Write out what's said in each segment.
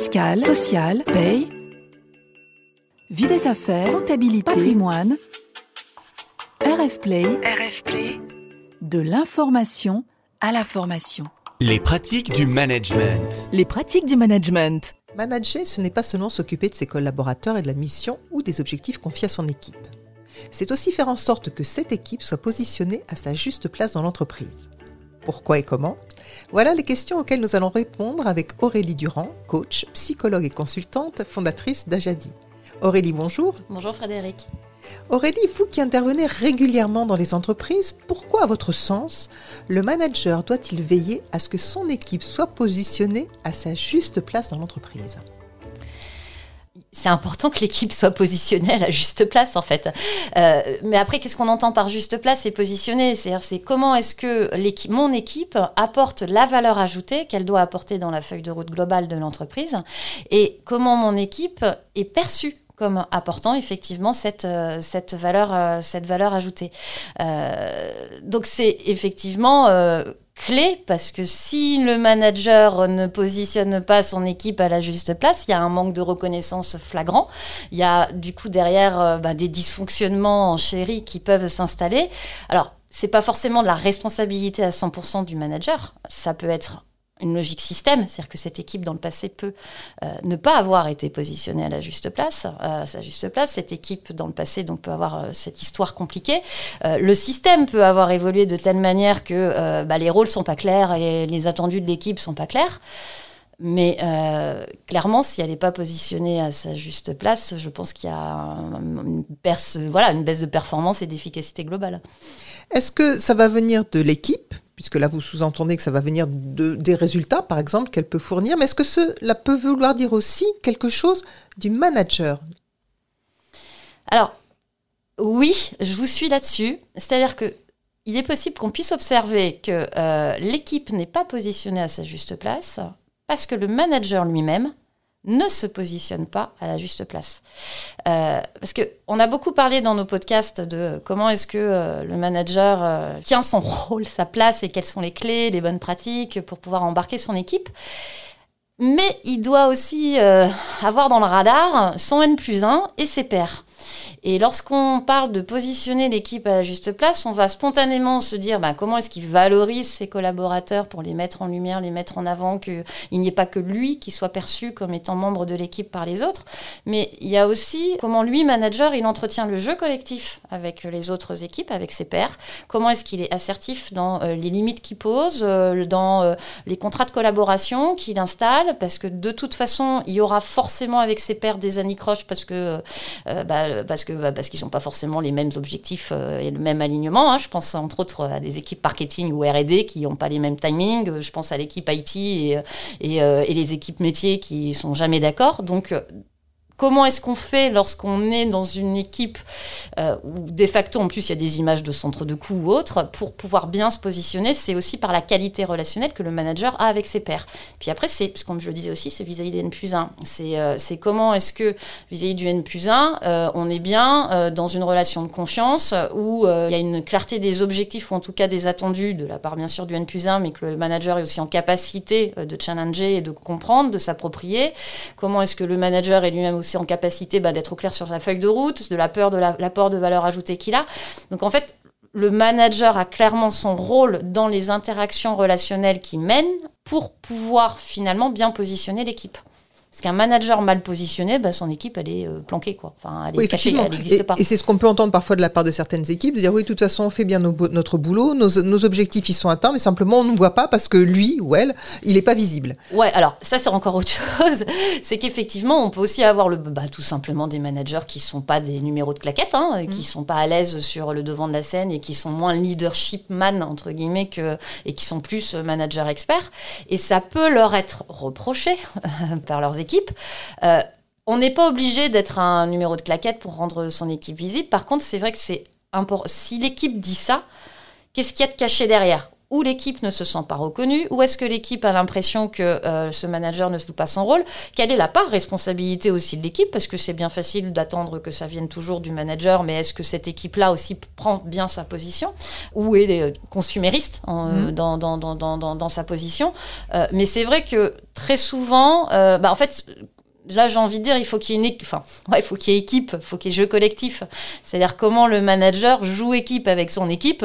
fiscale, sociale, paye, vie des affaires, comptabilité, patrimoine, RF Play, RF Play, de l'information à la formation. Les pratiques du management. Les pratiques du management. Manager, ce n'est pas seulement s'occuper de ses collaborateurs et de la mission ou des objectifs confiés à son équipe. C'est aussi faire en sorte que cette équipe soit positionnée à sa juste place dans l'entreprise. Pourquoi et comment? Voilà les questions auxquelles nous allons répondre avec Aurélie Durand, coach, psychologue et consultante, fondatrice d'Ajadi. Aurélie, bonjour. Bonjour Frédéric. Aurélie, vous qui intervenez régulièrement dans les entreprises, pourquoi à votre sens le manager doit-il veiller à ce que son équipe soit positionnée à sa juste place dans l'entreprise? C'est important que l'équipe soit positionnée à la juste place en fait. Euh, mais après, qu'est-ce qu'on entend par juste place et positionner C'est-à-dire, c'est comment est-ce que mon équipe apporte la valeur ajoutée qu'elle doit apporter dans la feuille de route globale de l'entreprise et comment mon équipe est perçue comme apportant effectivement cette, euh, cette, valeur, euh, cette valeur ajoutée. donc c'est effectivement clé parce que si le manager ne positionne pas son équipe à la juste place, il y a un manque de reconnaissance flagrant. Il y a du coup derrière euh, bah, des dysfonctionnements en chérie qui peuvent s'installer. Alors, c'est pas forcément de la responsabilité à 100% du manager. Ça peut être une logique système, c'est-à-dire que cette équipe dans le passé peut euh, ne pas avoir été positionnée à la juste place, à sa juste place. Cette équipe dans le passé donc peut avoir euh, cette histoire compliquée. Euh, le système peut avoir évolué de telle manière que bah, les rôles sont pas clairs et les attendus de l'équipe sont pas clairs. Mais clairement, si elle n'est pas positionnée à sa juste place, je pense qu'il y a une baisse de performance et d'efficacité globale. Est-ce que ça va venir de l'équipe? Puisque là vous sous-entendez que ça va venir de, des résultats, par exemple, qu'elle peut fournir, mais est-ce que cela peut vouloir dire aussi quelque chose du manager? Alors, oui, je vous suis là-dessus. C'est-à-dire que il est possible qu'on puisse observer que euh, l'équipe n'est pas positionnée à sa juste place parce que le manager lui-même ne se positionne pas à la juste place. Euh, parce qu'on a beaucoup parlé dans nos podcasts de comment est-ce que euh, le manager euh, tient son rôle, sa place et quelles sont les clés, les bonnes pratiques pour pouvoir embarquer son équipe. Mais il doit aussi avoir dans le radar son N plus 1 et ses pairs. Et lorsqu'on parle de positionner l'équipe à la juste place, on va spontanément se dire bah, comment est-ce qu'il valorise ses collaborateurs pour les mettre en lumière, les mettre en avant, qu'il n'y ait pas que lui qui soit perçu comme étant membre de l'équipe par les autres. Mais il y a aussi comment lui, manager, il entretient le jeu collectif avec les autres équipes, avec ses pairs. Comment est-ce qu'il est assertif dans euh, les limites qu'il pose, euh, dans euh, les contrats de collaboration qu'il installe, parce que de toute façon, il y aura forcément avec ses pairs des anicroches parce que, bah, parce que bah, parce qu'ils n'ont pas forcément les mêmes objectifs euh, et le même alignement. Hein. Je pense entre autres à des équipes marketing ou R&D qui n'ont pas les mêmes timings. Je pense à l'équipe IT et, et, euh, et, les équipes métiers qui sont jamais d'accord. Donc Comment est-ce qu'on fait lorsqu'on est dans une équipe euh, où de facto en plus il y a des images de centre de coût ou autre pour pouvoir bien se positionner C'est aussi par la qualité relationnelle que le manager a avec ses pairs. Puis après, c'est, comme je le disais aussi, c'est vis-à-vis des N plus 1. Euh, c'est, comment est-ce que vis-à-vis du N plus 1, euh, on est bien dans une relation de confiance où il y a une clarté des objectifs ou en tout cas des attendus de la part bien sûr du N plus 1, mais que le manager est aussi en capacité de challenger et de comprendre, de s'approprier. Comment est-ce que le manager est lui-même aussi en capacité bah, d'être au clair sur sa feuille de route, de la peur de l'apport de valeur ajoutée qu'il a. Donc en fait, le manager a clairement son rôle dans les interactions relationnelles qu'il mène pour pouvoir finalement bien positionner l'équipe. Parce qu'un manager mal positionné, bah, son équipe, elle est euh, planquée, quoi. Enfin, elle est cachée, elle n'existe pas. Et c'est ce qu'on peut entendre parfois de la part de certaines équipes, de dire oui, de toute façon, on fait bien notre boulot, nos, objectifs, ils sont atteints, mais simplement, on ne voit pas parce que lui ou elle, il n'est pas visible. Ouais, alors ça, c'est encore autre chose. c'est qu'effectivement, on peut aussi avoir le, bah, tout simplement des managers qui ne sont pas des numéros de claquettes, hein, qui ne mm. sont pas à l'aise sur le devant de la scène et qui sont moins leadership man, entre guillemets, que, et qui sont plus managers experts. Et ça peut leur être reproché par leurs équipe. Euh, on n'est pas obligé d'être un numéro de claquette pour rendre son équipe visible. Par contre, c'est vrai que c'est important. Si l'équipe dit ça, qu'est-ce qu'il y a de caché derrière? Où l'équipe ne se sent pas reconnue, ou est-ce que l'équipe a l'impression que euh, ce manager ne joue pas son rôle Quelle est la part responsabilité aussi de l'équipe Parce que c'est bien facile d'attendre que ça vienne toujours du manager, mais est-ce que cette équipe-là aussi prend bien sa position Ou est euh, consumériste mmh. dans, dans, dans, dans, sa position Mais c'est vrai que très souvent, bah, en fait, là, j'ai envie de dire, il faut qu'il y ait une enfin, il faut qu'il y ait équipe, il faut qu'il y ait jeu collectif. C'est-à-dire comment le manager joue équipe avec son équipe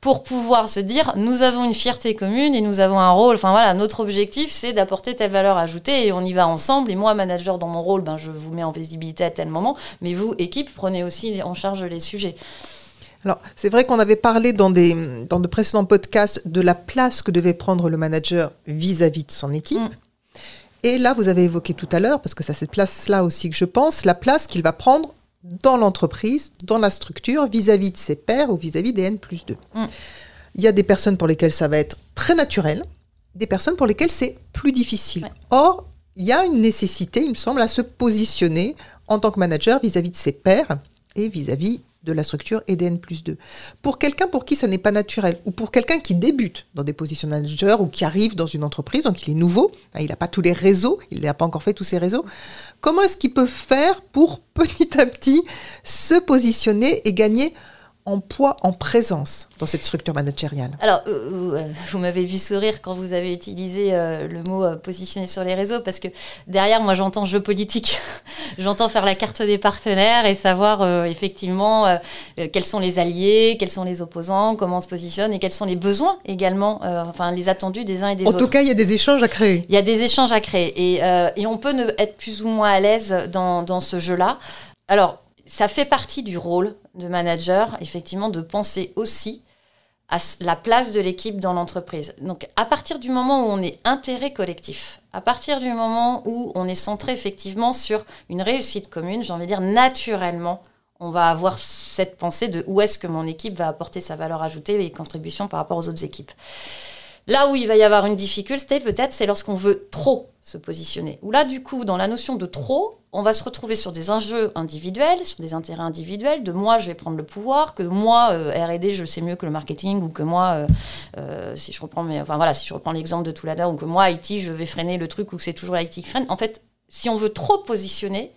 pour pouvoir se dire, nous avons une fierté commune et nous avons un rôle. Enfin voilà, notre objectif, c'est d'apporter telle valeur ajoutée et on y va ensemble. Et moi, manager dans mon rôle, ben, je vous mets en visibilité à tel moment. Mais vous, équipe, prenez aussi en charge les sujets. Alors, c'est vrai qu'on avait parlé dans, des, dans de précédents podcasts de la place que devait prendre le manager vis-à-vis de son équipe. Mm. Et là, vous avez évoqué tout à l'heure, parce que c'est cette place-là aussi que je pense, la place qu'il va prendre dans l'entreprise, dans la structure, vis-à-vis de ses pairs ou vis-à-vis des N plus 2. Mm. Il y a des personnes pour lesquelles ça va être très naturel, des personnes pour lesquelles c'est plus difficile. Or, il y a une nécessité, il me semble, à se positionner en tant que manager vis-à-vis de ses pairs et vis-à-vis de la structure EDN plus 2. Pour quelqu'un pour qui ça n'est pas naturel, ou pour quelqu'un qui débute dans des positions de manager ou qui arrive dans une entreprise, donc il est nouveau, hein, il n'a pas tous les réseaux, il n'a pas encore fait tous ses réseaux, comment est-ce qu'il peut faire pour petit à petit se positionner et gagner en poids, en présence dans cette structure managériale Alors, euh, euh, vous m'avez vu sourire quand vous avez utilisé euh, le mot positionner sur les réseaux, parce que derrière, moi, j'entends jeu politique. j'entends faire la carte des partenaires et savoir effectivement quels sont les alliés, quels sont les opposants, comment on se positionne et quels sont les besoins également, enfin, les attendus des uns et des autres. En tout cas, il y a des échanges à créer. Il y a des échanges à créer. Et, et on peut ne, être plus ou moins à l'aise dans, dans ce jeu-là. Alors, ça fait partie du rôle de manager, effectivement, de penser aussi à la place de l'équipe dans l'entreprise. Donc, à partir du moment où on est intérêt collectif, à partir du moment où on est centré effectivement sur une réussite commune, j'ai envie de dire naturellement, on va avoir cette pensée de où est-ce que mon équipe va apporter sa valeur ajoutée et contribution par rapport aux autres équipes. Là où il va y avoir une difficulté, peut-être, c'est lorsqu'on veut trop se positionner. Ou là, du coup, dans la notion de trop, on va se retrouver sur des enjeux individuels, sur des intérêts individuels, de moi, je vais prendre le pouvoir, que moi, euh, R&D, je sais mieux que le marketing, ou que moi, euh, euh, si je reprends, mais, enfin voilà, si je reprends l'exemple de Toulada, ou que moi, IT, je vais freiner le truc, ou que c'est toujours l'IT qui freine. En fait, si on veut trop positionner,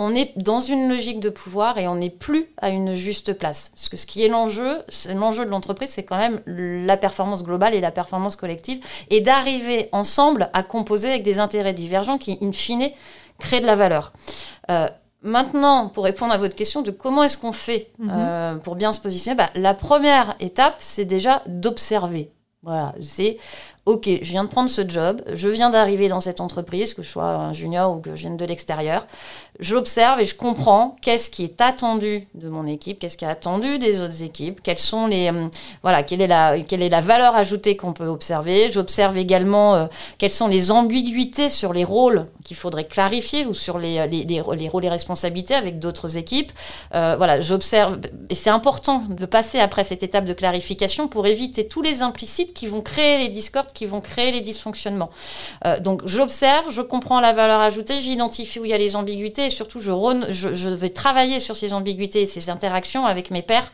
on est dans une logique de pouvoir et on n'est plus à une juste place. Parce que ce qui est l'enjeu, l'enjeu de l'entreprise, c'est quand même la performance globale et la performance collective, et d'arriver ensemble à composer avec des intérêts divergents qui, in fine, créent de la valeur. Euh, maintenant, pour répondre à votre question de comment est-ce qu'on fait mhm. euh, pour bien se positionner, bah, la première étape, c'est déjà d'observer. Voilà, c'est ok, je viens de prendre ce job, je viens d'arriver dans cette entreprise, que je sois un junior ou que je vienne de l'extérieur, j'observe et je comprends qu'est-ce qui est attendu de mon équipe, qu'est-ce qui est attendu des autres équipes, quelles sont les, euh, voilà, quelle est la, quelle est la valeur ajoutée qu'on peut observer. J'observe également euh, quelles sont les ambiguïtés sur les rôles qu'il faudrait clarifier ou sur les, les, les, rôles et responsabilités avec d'autres équipes. Euh, voilà, j'observe, et c'est important de passer après cette étape de clarification pour éviter tous les implicites qui vont créer les discords, qui vont créer les dysfonctionnements. donc j'observe, je comprends la valeur ajoutée, j'identifie où il y a les ambiguïtés et surtout je, je, vais travailler sur ces ambiguïtés et ces interactions avec mes pairs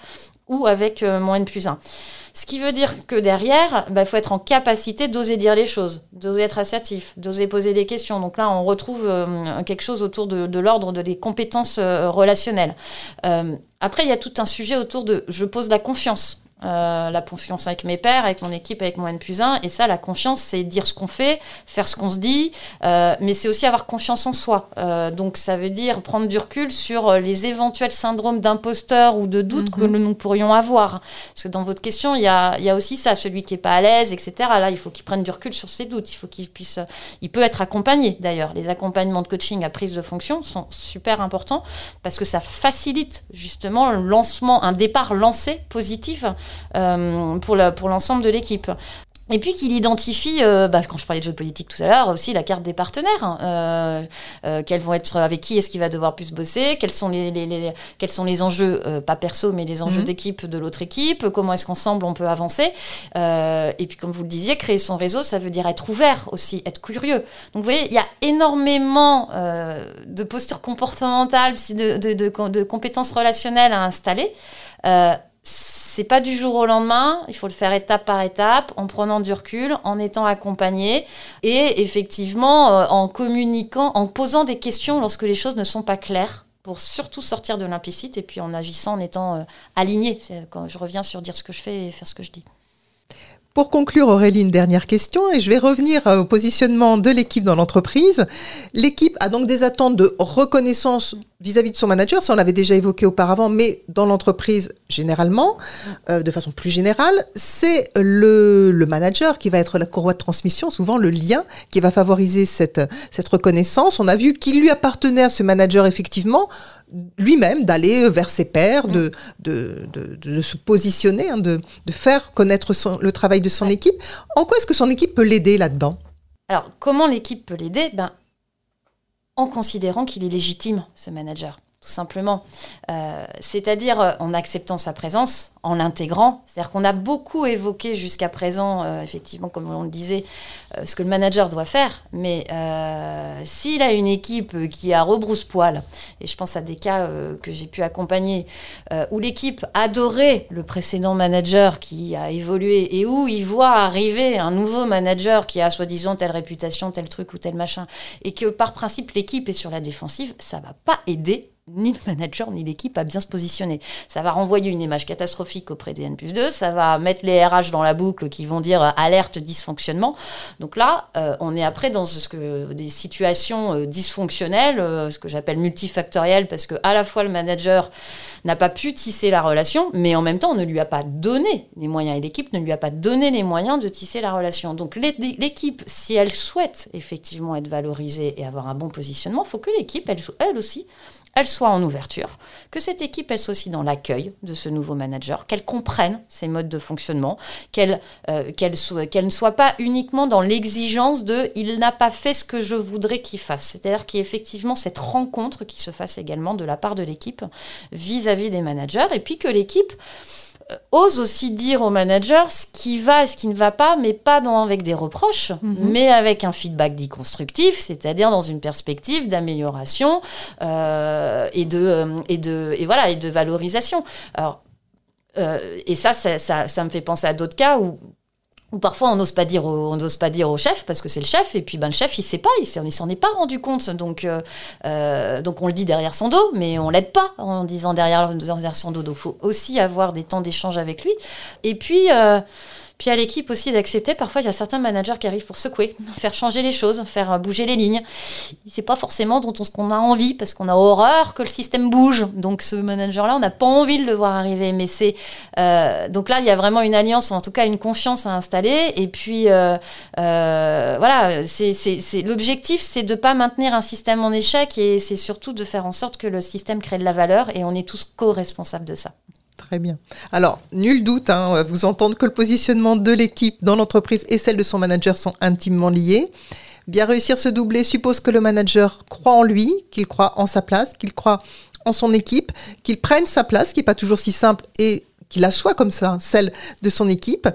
ou avec euh, mon N plus 1. Ce qui veut dire que derrière, il bah, faut être en capacité d'oser dire les choses, d'oser être assertif, d'oser poser des questions. Donc là, on retrouve euh, quelque chose autour de, l'ordre de des compétences euh, relationnelles. après, il y a tout un sujet autour de je pose la confiance. Euh, la confiance avec mes pairs, avec mon équipe, avec mon N plus 1. Et ça, la confiance, c'est dire ce qu'on fait, faire ce qu'on se dit, euh, mais c'est aussi avoir confiance en soi. Euh, donc ça veut dire prendre du recul sur les éventuels syndromes d'imposteur ou de doute que mhm. nous pourrions avoir. Parce que dans votre question, il y a, y a, aussi ça, celui qui n'est pas à l'aise, etc. Là, il faut qu'il prenne du recul sur ses doutes. Il faut qu'il puisse... Il peut être accompagné, d'ailleurs. Les accompagnements de coaching à prise de fonction sont super importants parce que ça facilite justement le lancement, un départ lancé positif pour l'ensemble de l'équipe. Et puis qu'il identifie, euh, bah, quand je parlais de jeu politique tout à l'heure, aussi la carte des partenaires. Hein. Euh, euh, quels vont être, avec qui est-ce qu'il va devoir plus bosser Quels sont les, les, quels sont les enjeux, pas perso, mais les enjeux mhm. d'équipe de l'autre équipe Comment est-ce qu'ensemble on peut avancer Et puis, comme vous le disiez, créer son réseau, ça veut dire être ouvert aussi, être curieux. Donc, vous voyez, il y a énormément de postures comportementales, de, de, de, de, compétences relationnelles à installer c'est pas du jour au lendemain, il faut le faire étape par étape, en prenant du recul, en étant accompagné et effectivement euh, en communiquant, en posant des questions lorsque les choses ne sont pas claires pour surtout sortir de l'implicite et puis en agissant en étant euh, aligné. C'est Quand je reviens sur dire ce que je fais et faire ce que je dis. Pour conclure, Aurélie, une dernière question et je vais revenir euh, au positionnement de l'équipe dans l'entreprise. L'équipe a donc des attentes de reconnaissance vis-à-vis de son manager, ça on l'avait déjà évoqué auparavant, mais dans l'entreprise généralement, euh, de façon plus générale, c'est le, le manager qui va être la courroie de transmission, souvent le lien qui va favoriser cette, cette reconnaissance. On a vu qu'il lui appartenait à ce manager effectivement lui-même d'aller vers ses pairs, de, de, de, de se positionner, hein, de, de faire connaître son, le travail de son équipe. En quoi est-ce que son équipe peut l'aider là-dedans? Alors, comment l'équipe peut l'aider? Ben, En considérant qu'il est légitime, ce manager, tout simplement. Euh, C'est-à-dire euh, en acceptant sa présence, en l'intégrant. C'est-à-dire qu'on a beaucoup évoqué jusqu'à présent, euh, effectivement, comme on le disait, ce que le manager doit faire. Mais s'il a une équipe qui a rebrousse-poil, et je pense à des cas que j'ai pu accompagner, où l'équipe adorait le précédent manager qui a évolué et où il voit arriver un nouveau manager qui a soi-disant telle réputation, tel truc ou tel machin, et que par principe l'équipe est sur la défensive, ça va pas aider ni le manager ni l'équipe à bien se positionner. Ça va renvoyer une image catastrophique auprès des N plus 2, ça va mettre les RH dans la boucle qui vont dire euh, alerte dysfonctionnement. Donc là, euh, on est après dans ce que, des situations euh, dysfonctionnelles, ce que j'appelle multifactorielles, parce que à la fois le manager n'a pas pu tisser la relation, mais en même temps, on ne lui a pas donné les moyens, et l'équipe ne lui a pas donné les moyens de tisser la relation. Donc l'é- l'équipe, si elle souhaite effectivement être valorisée et avoir un bon positionnement, il faut que l'équipe, elle aussi, elle soit en ouverture, que cette équipe, elle soit aussi dans l'accueil de ce nouveau manager, qu'elle comprenne ses modes de fonctionnement, qu'elle euh, ne soit pas uniquement dans l'exigence de il n'a pas fait ce que je voudrais qu'il fasse. C'est-à-dire qu'il y ait effectivement cette rencontre qui se fasse également de la part de l'équipe vis-à-vis des managers, et puis que l'équipe ose aussi dire au manager ce qui va et ce qui ne va pas, mais pas dans, avec des reproches, mais avec un feedback dit constructif, c'est-à-dire dans une perspective d'amélioration euh, et, de, euh, et, de, et, voilà, et de valorisation. Alors, euh, et ça, ça, ça, ça me fait penser à d'autres cas où ou parfois on n'ose pas dire au, on n'ose pas dire au chef parce que c'est le chef et puis ben le chef il sait pas il s'en est pas rendu compte. Donc euh, euh, donc on le dit derrière son dos mais on l'aide pas en disant derrière, derrière son dos. Donc faut aussi avoir des temps d'échange avec lui. Et puis euh, puis à l'équipe aussi d'accepter, parfois il y a certains managers qui arrivent pour secouer, faire changer les choses, faire bouger les lignes. C'est pas forcément dont on, ce qu'on a envie, parce qu'on a horreur que le système bouge. Donc ce manager-là, on n'a pas envie de le voir arriver. Mais c'est euh, donc là, il y a vraiment une alliance, ou en tout cas une confiance à installer. Et puis euh, euh, voilà, c'est, l'objectif, c'est de pas maintenir un système en échec, et c'est surtout de faire en sorte que le système crée de la valeur, et on est tous co-responsables de ça. Alors, nul doute, hein, vous entendre que le positionnement de l'équipe dans l'entreprise et celle de son manager sont intimement liés. Bien réussir ce doublé suppose que le manager croit en lui, qu'il croit en sa place, qu'il croit en son équipe, qu'il prenne sa place, qui n'est pas toujours si simple, et qu'il assoit comme ça celle de son équipe.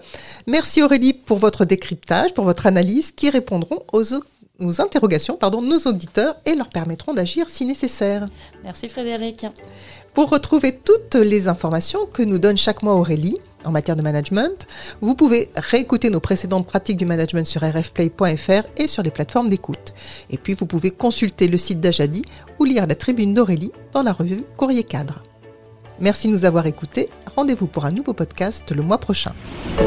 Merci Aurélie pour votre décryptage, pour votre analyse, qui répondront aux, aux interrogations pardon, de nos auditeurs et leur permettront d'agir si nécessaire. Merci Frédéric. Pour retrouver toutes les informations que nous donne chaque mois Aurélie en matière de management, vous pouvez réécouter nos précédentes pratiques du management sur rfplay.fr et sur les plateformes d'écoute. Et puis vous pouvez consulter le site d'Ajadi ou lire la tribune d'Aurélie dans la revue Courrier Cadre. Merci de nous avoir écoutés. Rendez-vous pour un nouveau podcast le mois prochain.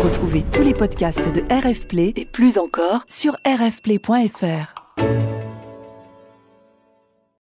Retrouvez tous les podcasts de RF Play et plus encore sur rfplay.fr.